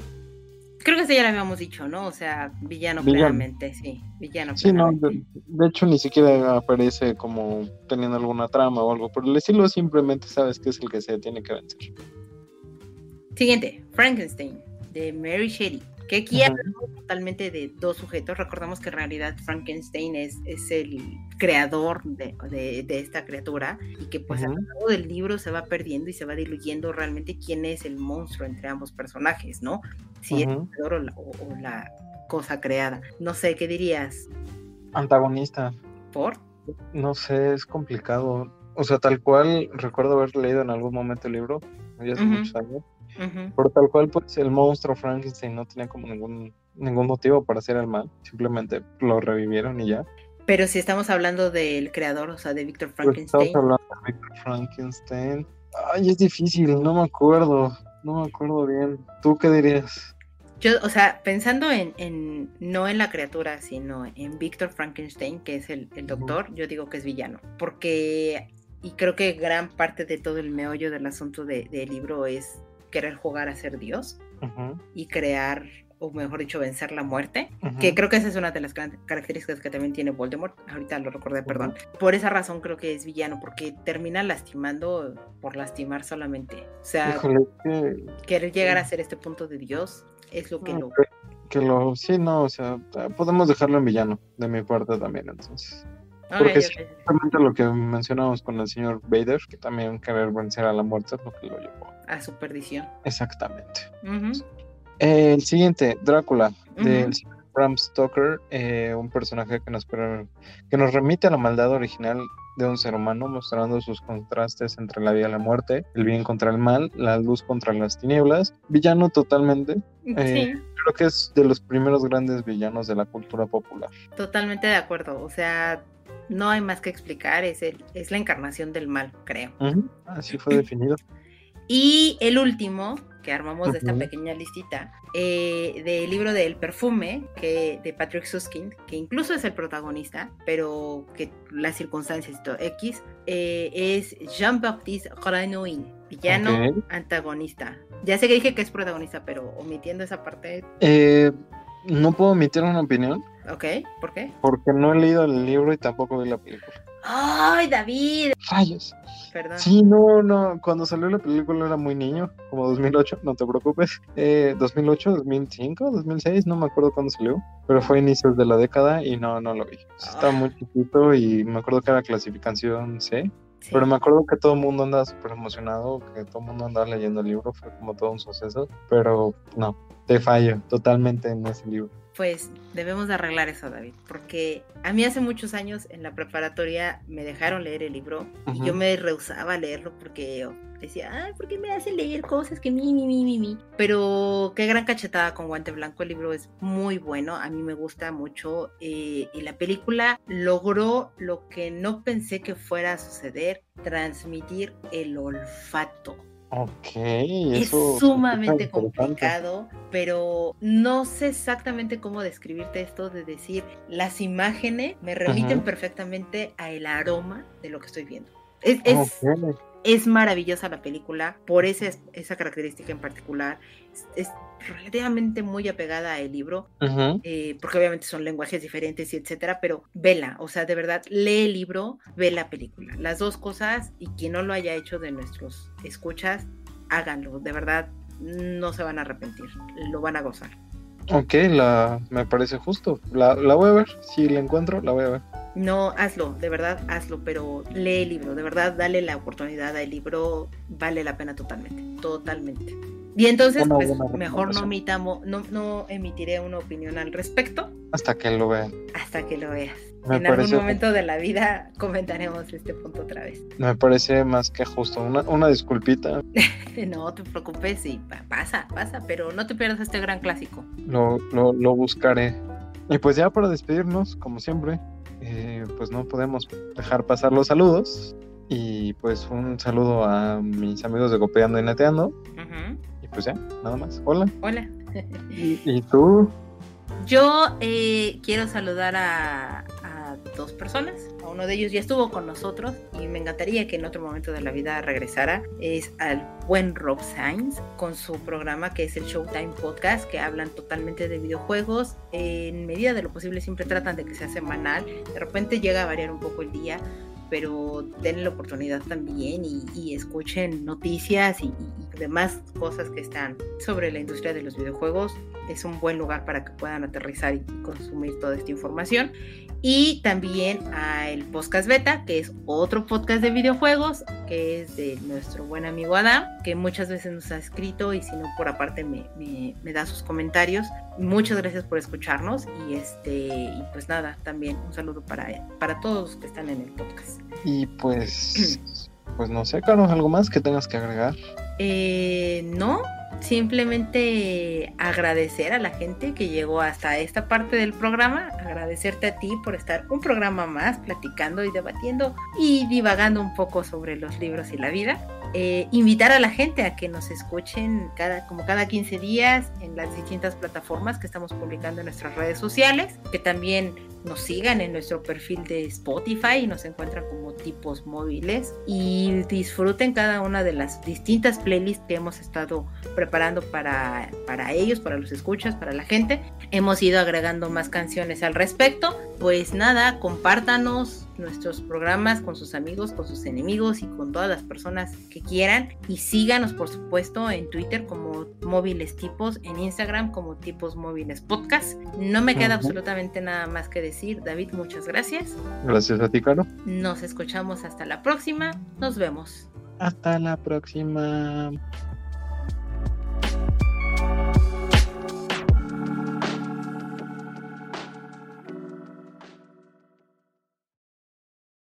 Creo que eso ya lo habíamos dicho, ¿no? O sea, villano, claramente, sí. Villano. Sí, no, de, hecho ni siquiera aparece como teniendo alguna trama o algo por el estilo, simplemente sabes que es el que se tiene que vencer. Siguiente, Frankenstein de Mary Shelley, que aquí hablamos totalmente de dos sujetos. Recordamos que en realidad Frankenstein es, es el creador de, esta criatura y que pues a lo largo del libro se va perdiendo y se va diluyendo realmente quién es el monstruo entre ambos personajes, ¿no? Si es el creador o la, cosa creada. No sé, ¿qué dirías? Antagonista. ¿Por? No sé, es complicado. O sea, tal cual recuerdo haber leído en algún momento el libro, ya hace muchos años, por tal cual, pues el monstruo Frankenstein no tenía como ningún, ningún motivo para hacer el mal, simplemente lo revivieron y ya. Pero si estamos hablando del creador, o sea, de Víctor Frankenstein. estamos hablando de Víctor Frankenstein. Ay, es difícil, no me acuerdo, no me acuerdo bien. ¿Tú qué dirías? Yo, o sea, pensando en, en no en la criatura, sino en Víctor Frankenstein, que es el, doctor, yo digo que es villano, porque, y creo que gran parte de todo el meollo del asunto del libro es querer jugar a ser Dios y crear, o mejor dicho, vencer la muerte, que creo que esa es una de las características que también tiene Voldemort, ahorita lo recordé, perdón. Por esa razón creo que es villano, porque termina lastimando por lastimar solamente. O sea, querer llegar a ser este punto de Dios es lo que lo... Que lo, sí, no, o sea, podemos dejarlo en villano, de mi parte también, entonces. Porque es lo que mencionamos con el señor Vader, que también querer vencer a la muerte es lo que lo llevó a su perdición. Exactamente. el siguiente, Drácula, del Bram Stoker, eh, un personaje que nos, que nos remite a la maldad original de un ser humano, mostrando sus contrastes entre la vida y la muerte, el bien contra el mal, la luz contra las tinieblas, villano totalmente. Eh, creo que es de los primeros grandes villanos de la cultura popular. Totalmente de acuerdo, o sea, no hay más que explicar, es, el, es la encarnación del mal, creo. Así fue definido. Y el último, que armamos de esta pequeña listita, eh, del libro de El Perfume, que, de Patrick Susskind, que incluso es el protagonista, pero que las circunstancias X, eh, es Jean-Baptiste Grenouille, villano antagonista. Ya sé que dije que es protagonista, pero omitiendo esa parte. Eh, no puedo omitir una opinión. Ok, ¿por qué? Porque no he leído el libro y tampoco vi la película. ¡Ay, David! Fallos. Perdón. Sí, no, no. Cuando salió la película era muy niño, como 2008, no te preocupes. Eh, 2008, 2005, 2006, no me acuerdo cuándo salió, pero fue a inicios de la década y no, no lo vi. Estaba muy chiquito y me acuerdo que era clasificación C. Pero me acuerdo que todo el mundo andaba súper emocionado, que todo el mundo andaba leyendo el libro, fue como todo un suceso, pero no, te fallo totalmente en ese libro pues debemos de arreglar eso, David, porque a mí hace muchos años en la preparatoria me dejaron leer el libro y yo me rehusaba a leerlo porque decía, ay, ¿por qué me hacen leer cosas que mi, mi, mi, mi, mi? Pero qué gran cachetada con guante blanco, el libro es muy bueno, a mí me gusta mucho eh, y la película logró lo que no pensé que fuera a suceder, transmitir el olfato Ok, es sumamente complicado, pero no sé exactamente cómo describirte esto de decir las imágenes me remiten perfectamente a el aroma de lo que estoy viendo. Es, es, maravillosa la película por esa, esa característica en particular. Es, relativamente muy apegada al libro, eh, porque obviamente son lenguajes diferentes y etcétera, pero vela, o sea, de verdad, lee el libro, ve la película. Las dos cosas, y quien no lo haya hecho de nuestros escuchas, háganlo, de verdad, no se van a arrepentir, lo van a gozar. Ok, la, me parece justo. La, la voy a ver, si la encuentro, la voy a ver. No, hazlo, de verdad, hazlo, pero lee el libro, de verdad, dale la oportunidad al libro, vale la pena totalmente, totalmente. Y entonces, pues mejor no, omitamos, no, no emitiré una opinión al respecto. Hasta que lo vean. Hasta que lo veas. en algún momento de la vida comentaremos este punto otra vez. Me parece más que justo. Una, una disculpita. no te preocupes, sí, pasa, pasa, pero no te pierdas este gran clásico. Lo, lo, lo buscaré. Y pues ya para despedirnos, como siempre, eh, pues no podemos dejar pasar los saludos. Y pues un saludo a mis amigos de Copiando y Neteando pues ya, nada más. Hola. Hola. ¿Y, tú? Yo eh, quiero saludar a, dos personas. Uno de ellos ya estuvo con nosotros y me encantaría que en otro momento de la vida regresara. Es al buen Rob Sainz con su programa que es el Showtime Podcast, que hablan totalmente de videojuegos. en medida de lo posible siempre tratan de que sea semanal. De repente llega a variar un poco el día, pero denle la oportunidad también y, escuchen noticias y, demás cosas que están sobre la industria de los videojuegos. Es un buen lugar para que puedan aterrizar y consumir toda esta información. Y también a el podcast beta, que es otro podcast de videojuegos, que es de nuestro buen amigo Adam, que muchas veces nos ha escrito y si no por aparte me, me, da sus comentarios. Muchas gracias por escucharnos y este y pues nada, también un saludo para, para todos los que están en el podcast. Y pues, pues no sé, Carlos, ¿algo más que tengas que agregar? Eh, no, simplemente agradecer a la gente que llegó hasta esta parte del programa, agradecerte a ti por estar un programa más platicando y debatiendo y divagando un poco sobre los libros y la vida. Eh, invitar a la gente a que nos escuchen cada, como cada 15 días en las distintas plataformas que estamos publicando en nuestras redes sociales, que también nos sigan en nuestro perfil de Spotify y nos encuentran como tipos móviles y disfruten cada una de las distintas playlists que hemos estado preparando para, para ellos, para los escuchas, para la gente. Hemos ido agregando más canciones al respecto. Pues nada, compártanos, nuestros programas con sus amigos, con sus enemigos y con todas las personas que quieran. Y síganos, por supuesto, en Twitter como móviles tipos, en Instagram como tipos móviles podcast. No me queda absolutamente nada más que decir. David, muchas gracias. Gracias a ti, Caro. Nos escuchamos hasta la próxima. Nos vemos. Hasta la próxima.